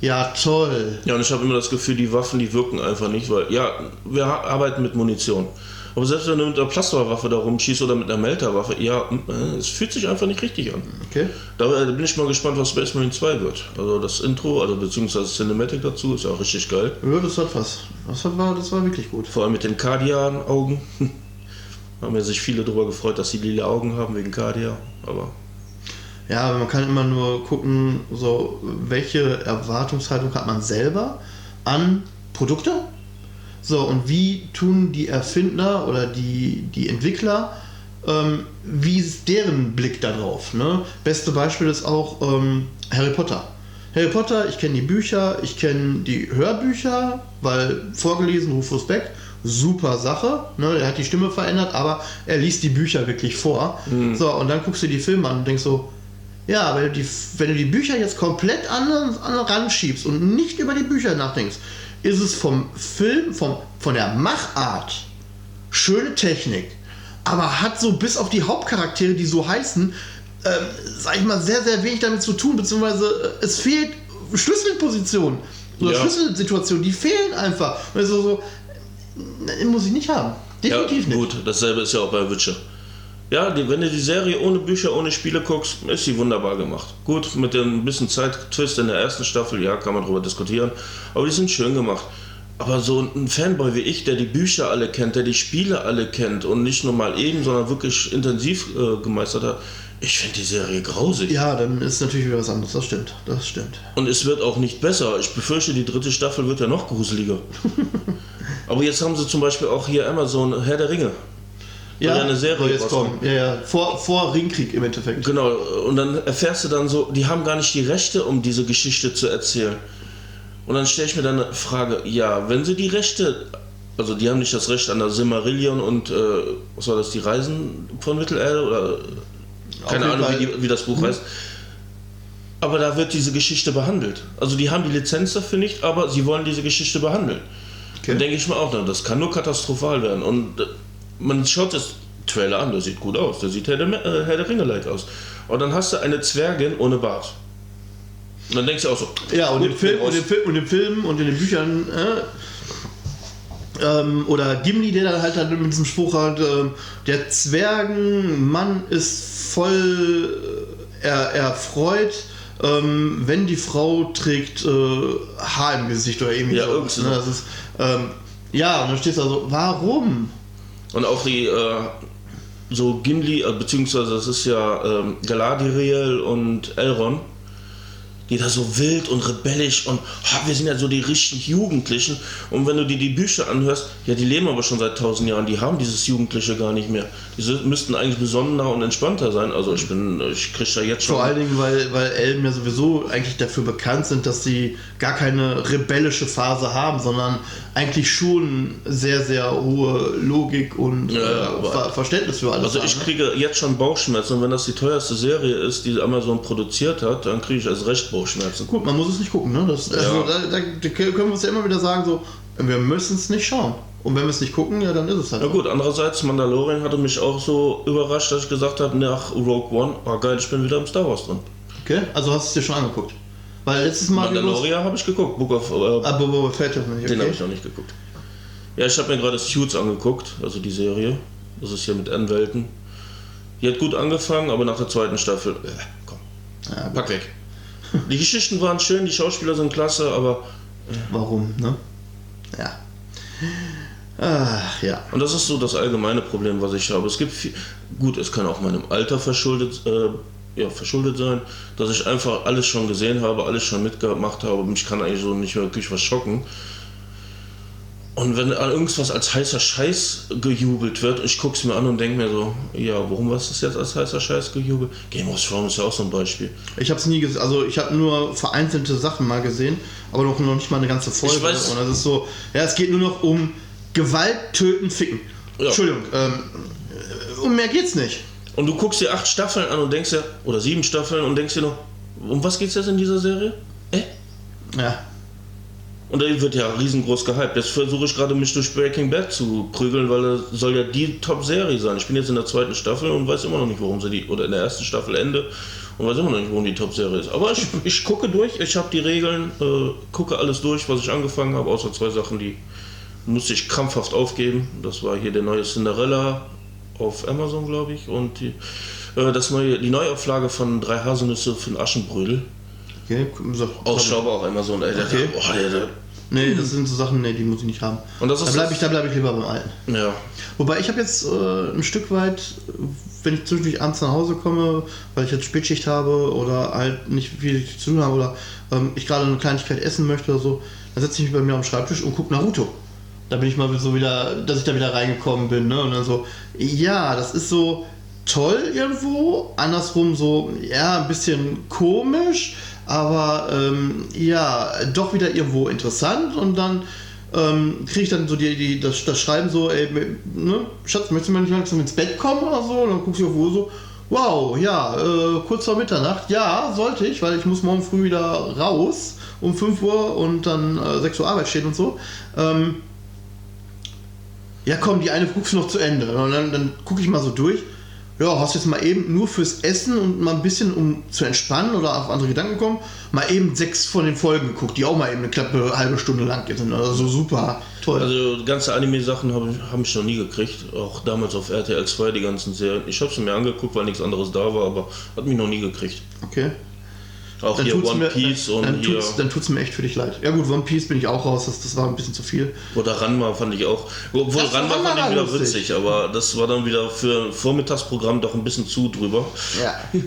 ja, toll. Ja, und ich habe immer das Gefühl, die Waffen, die wirken einfach nicht, weil, ja, wir arbeiten mit Munition. Aber selbst wenn du mit einer Plasmawaffe da rumschießt oder mit einer Melterwaffe, ja, äh, es fühlt sich einfach nicht richtig an. Okay. Da äh, bin ich mal gespannt, was Space Marine 2 wird. Also das Intro, also beziehungsweise Cinematic dazu, ist ja auch richtig geil. Ja, das hat was. Das, war, das war wirklich gut. Vor allem mit den Cardia-Augen. haben ja sich viele darüber gefreut, dass sie lila Augen haben wegen Cardia. Aber Ja, aber man kann immer nur gucken, so welche Erwartungshaltung hat man selber an Produkte. So, und wie tun die Erfinder oder die, die Entwickler, ähm, wie ist deren Blick darauf? Ne? Beste Beispiel ist auch ähm, Harry Potter. Harry Potter, ich kenne die Bücher, ich kenne die Hörbücher, weil vorgelesen, Rufus Beck, super Sache. Ne? Er hat die Stimme verändert, aber er liest die Bücher wirklich vor. So, und dann guckst du die Filme an und denkst so, ja, wenn du die, wenn du die Bücher jetzt komplett an, an den Rand schiebst und nicht über die Bücher nachdenkst, ist es vom Film, vom, von der Machart schöne Technik, aber hat so bis auf die Hauptcharaktere, die so heißen, ähm, sag ich mal, sehr, sehr wenig damit zu tun, beziehungsweise äh, es fehlt Schlüsselpositionen oder Ja. Schlüsselsituationen, die fehlen einfach. Also so, äh, muss ich nicht haben. Definitiv ja, nicht. gut, dasselbe ist ja auch bei Witcher. Ja, die, wenn du die Serie ohne Bücher, ohne Spiele guckst, ist sie wunderbar gemacht. Gut, mit dem bisschen Zeit-Twist in der ersten Staffel, ja, kann man drüber diskutieren, aber die sind schön gemacht. Aber so ein Fanboy wie ich, der die Bücher alle kennt, der die Spiele alle kennt und nicht nur mal eben, sondern wirklich intensiv äh, gemeistert hat, ich finde die Serie grausig. Ja, dann ist natürlich wieder was anderes. Das stimmt. Das stimmt. Und es wird auch nicht besser. Ich befürchte, die dritte Staffel wird ja noch gruseliger. Aber jetzt haben sie zum Beispiel auch hier Amazon Herr der Ringe. Ja, eine Serie jetzt kommen. Ja, ja. Vor, vor Ringkrieg im Endeffekt. Genau, und dann erfährst du dann so, die haben gar nicht die Rechte, um diese Geschichte zu erzählen. Und dann stelle ich mir dann eine Frage, ja, wenn sie die Rechte, also die haben nicht das Recht an der Silmarillion und, äh, was war das, die Reisen von Mittelerde oder keine Ahnung, wie, die, wie das Buch heißt. Aber da wird diese Geschichte behandelt. Also die haben die Lizenz dafür nicht, aber sie wollen diese Geschichte behandeln. Okay. Dann denke ich mir auch, das kann nur katastrophal werden. Und äh, man schaut das Trailer an, der sieht gut aus, der sieht Herr der, äh, Herr der Ringe-like aus. Und dann hast du eine Zwergin ohne Bart. Und dann denkst du auch so, Ja, und gut, im Film, und im Film, und im Film und in den Büchern, äh, ähm, oder Gimli, der dann halt dann mit diesem Spruch hat, ähm, der Zwergenmann ist voll äh, er, erfreut, ähm, wenn die Frau trägt äh, Haar im Gesicht oder irgendwie Ja, so. irgendwie so. Ne, das ist, ähm, ja, und dann stehst du also, warum? Und auch die, äh, so Gimli, äh, beziehungsweise das ist ja ähm, Galadriel und Elrond, die da so wild und rebellisch und ha, wir sind ja so die richtig Jugendlichen. Und wenn du dir die Bücher anhörst, ja, die leben aber schon seit tausend Jahren, die haben dieses Jugendliche gar nicht mehr. Die sind, müssten eigentlich besonnener und entspannter sein. Also ich bin, ich krieg da jetzt schon. Vor allen Dingen, weil, weil Elben ja sowieso eigentlich dafür bekannt sind, dass sie gar keine rebellische Phase haben, sondern eigentlich schon sehr, sehr hohe Logik und Ja, äh, Ver Verständnis für alles Also haben. ich ne? kriege jetzt schon Bauchschmerzen und wenn das die teuerste Serie ist, die Amazon produziert hat, dann kriege ich erst recht Bauchschmerzen. Gut, man muss es nicht gucken, ne? Das, also, Ja. da, da können wir uns ja immer wieder sagen, so, wir müssen es nicht schauen. Und wenn wir es nicht gucken, ja, dann ist es halt Na gut, andererseits, Mandalorian hatte mich auch so überrascht, dass ich gesagt habe, nach Rogue One, oh geil, ich bin wieder im Star Wars drin. Okay, also hast du es dir schon angeguckt. Weil letztes Mal... Mandalorian habe ich geguckt, Book of, äh, Aber Boba Fett man nicht, den habe okay. ich noch nicht geguckt. Ja, ich habe mir gerade Suits angeguckt, also die Serie. Das ist hier mit N-Welten. Die hat gut angefangen, aber nach der zweiten Staffel, äh, komm, Ja, pack weg. Die Geschichten waren schön, die Schauspieler sind klasse, aber Warum, ne? Ja. Ach, ja. Und das ist so das allgemeine Problem, was ich habe. Es gibt viel, gut, es kann auch meinem Alter verschuldet, äh, ja, verschuldet sein, dass ich einfach alles schon gesehen habe, alles schon mitgemacht habe. Mich kann eigentlich so nicht wirklich was schocken. Und wenn irgendwas als heißer Scheiß gejubelt wird, ich gucke es mir an und denke mir so, ja, warum was ist das jetzt als heißer Scheiß gejubelt? Game of Thrones ist ja auch so ein Beispiel. Ich habe es nie gesehen, also ich habe nur vereinzelte Sachen mal gesehen, aber noch, noch nicht mal eine ganze Folge. Ich weiß- Und das ist so, ja, es geht nur noch um Gewalt, Töten, Ficken. Ja. Entschuldigung, ähm, um mehr geht's nicht. Und du guckst dir acht Staffeln an und denkst ja, oder sieben Staffeln und denkst dir noch, um was geht's jetzt in dieser Serie? Äh? Ja. Und da wird ja riesengroß gehypt. Jetzt versuche ich gerade mich durch Breaking Bad zu prügeln, weil das soll ja die Top-Serie sein. Ich bin jetzt in der zweiten Staffel und weiß immer noch nicht, warum sie die, oder in der ersten Staffel Ende und weiß immer noch nicht, warum die Top-Serie ist. Aber ich, ich gucke durch, ich habe die Regeln, äh, gucke alles durch, was ich angefangen habe, außer zwei Sachen, die musste ich krampfhaft aufgeben. Das war hier der neue Cinderella auf Amazon, glaube ich, und die, äh, das neue, die Neuauflage von Drei Haselnüsse für den Aschenbrödel. Okay, so, Ausschaubar auch Amazon. Ey, okay. Der, oh, der, der, Nee, das sind so Sachen, nee, die muss ich nicht haben. Und das ist da bleibe ich, bleib ich lieber beim Alten. Ja. Wobei ich habe jetzt äh, ein Stück weit, wenn ich zwischendurch abends nach Hause komme, weil ich jetzt Spätschicht habe oder halt nicht viel zu tun habe oder ähm, ich gerade eine Kleinigkeit essen möchte oder so, dann setze ich mich bei mir am Schreibtisch und gucke Naruto. Da bin ich mal so wieder, dass ich da wieder reingekommen bin. Ne? Und dann so, ja, das ist so toll irgendwo, andersrum so, ja, ein bisschen komisch aber ähm, ja, doch wieder irgendwo interessant und dann ähm, kriege ich dann so die, die, das, das Schreiben so, ey, ne, Schatz, möchtest du mal nicht langsam ins Bett kommen oder so? Und dann guckst du auf Uhr so, wow, ja, äh, kurz vor Mitternacht, ja, sollte ich, weil ich muss morgen früh wieder raus um 5 Uhr und dann äh, 6 Uhr Arbeit stehen und so. Ähm, ja, komm, die eine guckst du noch zu Ende. Und dann, dann gucke ich mal so durch ja, hast jetzt mal eben nur fürs Essen und mal ein bisschen, um zu entspannen oder auf andere Gedanken kommen, mal eben sechs von den Folgen geguckt, die auch mal eben eine knappe halbe Stunde lang sind. Also super toll. Also ganze Anime-Sachen habe hab ich noch nie gekriegt. Auch damals auf RTL 2 die ganzen Serien. Ich habe sie mir angeguckt, weil nichts anderes da war, aber hat mich noch nie gekriegt. Okay. Auch dann hier One mir, Piece und dann hier. Tut's, dann tut es mir echt für dich leid. Ja gut, One Piece bin ich auch raus, das, das war ein bisschen zu viel. Oder Ranma fand ich auch. Obwohl Das Ranma fand ich wieder lustig. witzig, aber das war dann wieder für ein Vormittagsprogramm doch ein bisschen zu drüber. Ja.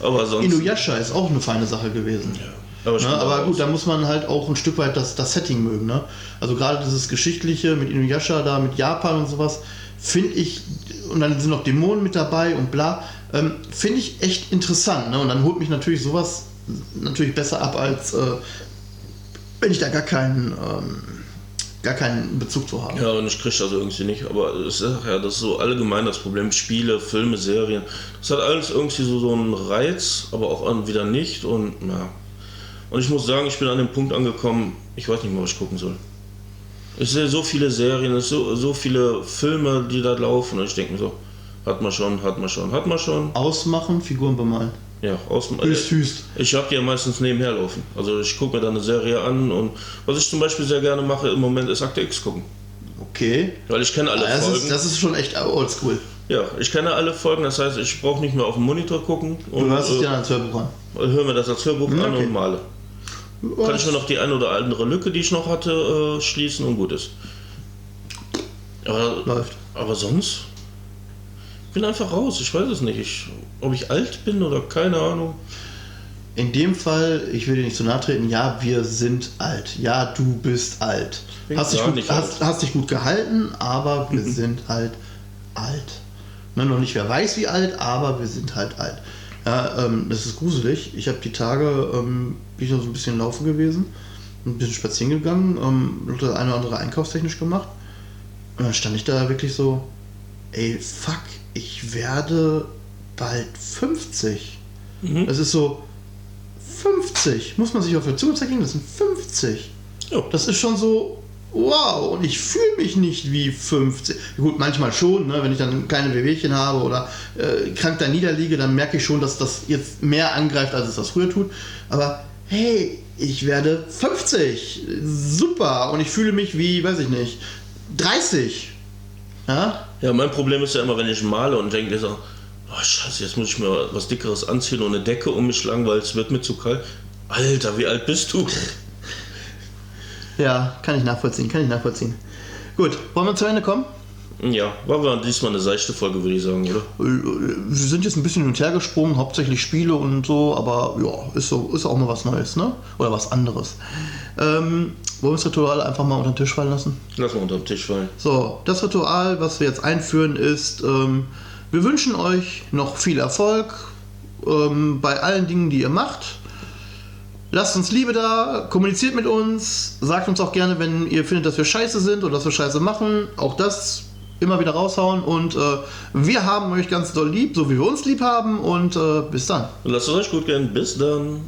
Aber sonst. Inuyasha ist auch eine feine Sache gewesen. Ja. Aber, Ne, aber gut, da muss man halt auch ein Stück weit das, das Setting mögen. Ne? Also gerade dieses Geschichtliche mit Inuyasha da, mit Japan und sowas, finde ich, und dann sind noch Dämonen mit dabei und bla, ähm, finde ich echt interessant. Ne? Und dann holt mich natürlich sowas natürlich besser ab, als äh, wenn ich da gar keinen, ähm, gar keinen Bezug zu habe. Ja, und ich kriege das irgendwie nicht. Aber es ist ja das ist so allgemein das Problem. Spiele, Filme, Serien. Das hat alles irgendwie so, so einen Reiz, aber auch wieder nicht. Und ja. Und ich muss sagen, ich bin an dem Punkt angekommen, ich weiß nicht mehr, was ich gucken soll. Ich sehe so viele Serien, so, so viele Filme, die da laufen. Und ich denke mir so, hat man schon, hat man schon, hat man schon. Ausmachen, Figuren bemalen. Ja, aus dem. Hüst, hüst. Ich habe die ja meistens nebenher laufen. Also ich gucke mir dann eine Serie an und was ich zum Beispiel sehr gerne mache im Moment ist Akte X gucken. Okay. Weil ich kenne alle Ah, das, Folgen. ist, das ist schon echt oldschool. Ja, ich kenne alle Folgen, das heißt, ich brauche nicht mehr auf dem Monitor gucken Du und hörst es äh, dir als Hörbuch an. höre mir das als Hörbuch Mhm, an okay. und male. Kann ich mir noch die eine oder andere Lücke, die ich noch hatte, äh, schließen und gut ist. Aber, Läuft. aber sonst? Ich bin einfach raus, ich weiß es nicht. Ich, ob ich alt bin oder keine Ahnung. In dem Fall, ich will dir nicht zu nahe treten, ja, wir sind alt. Ja, du bist alt. bin Hast dich, gut, nicht hast, hast dich gut gehalten, aber wir sind halt alt. Ne, noch nicht wer weiß wie alt, aber wir sind halt alt. Ja, ähm, das ist gruselig. Ich habe die Tage, ähm, bin ich noch so ein bisschen laufen gewesen, ein bisschen spazieren gegangen, ähm, das eine oder andere einkaufstechnisch gemacht. Und dann stand ich da wirklich so, ey, fuck, ich werde bald 50. Mhm. Das ist so 50. Muss man sich auf der Zunge zeigen, das sind 50. Ja. Das ist schon so, wow, und ich fühle mich nicht wie 50. Gut, manchmal schon, ne, wenn ich dann kleine Wehwehchen habe oder äh, krank da niederliege, dann merke ich schon, dass das jetzt mehr angreift, als es das früher tut. Aber hey, ich werde 50. Super. Und ich fühle mich wie, weiß ich nicht, 30. Ja? Ja, mein Problem ist ja immer, wenn ich male und denke so, oh scheiße, jetzt muss ich mir was Dickeres anziehen und eine Decke um mich schlagen, weil es wird mir zu kalt. Alter, wie alt bist du? Ja, kann ich nachvollziehen, kann ich nachvollziehen. Gut, wollen wir zu Ende kommen? Ja, war aber diesmal eine seichte Folge, würde ich sagen, oder? Wir sind jetzt ein bisschen hin und her gesprungen, hauptsächlich Spiele und so, aber ja, ist, so, ist auch mal was Neues, ne? Oder was anderes. Ähm, wollen wir das Ritual einfach mal unter den Tisch fallen lassen? Lass mal unter den Tisch fallen. So, das Ritual, was wir jetzt einführen, ist, ähm, wir wünschen euch noch viel Erfolg ähm, bei allen Dingen, die ihr macht. Lasst uns Liebe da, kommuniziert mit uns, sagt uns auch gerne, wenn ihr findet, dass wir scheiße sind oder dass wir scheiße machen. Auch das immer wieder raushauen und äh, wir haben euch ganz doll lieb, so wie wir uns lieb haben und äh, bis dann. Lasst es euch gut gehen. Bis dann.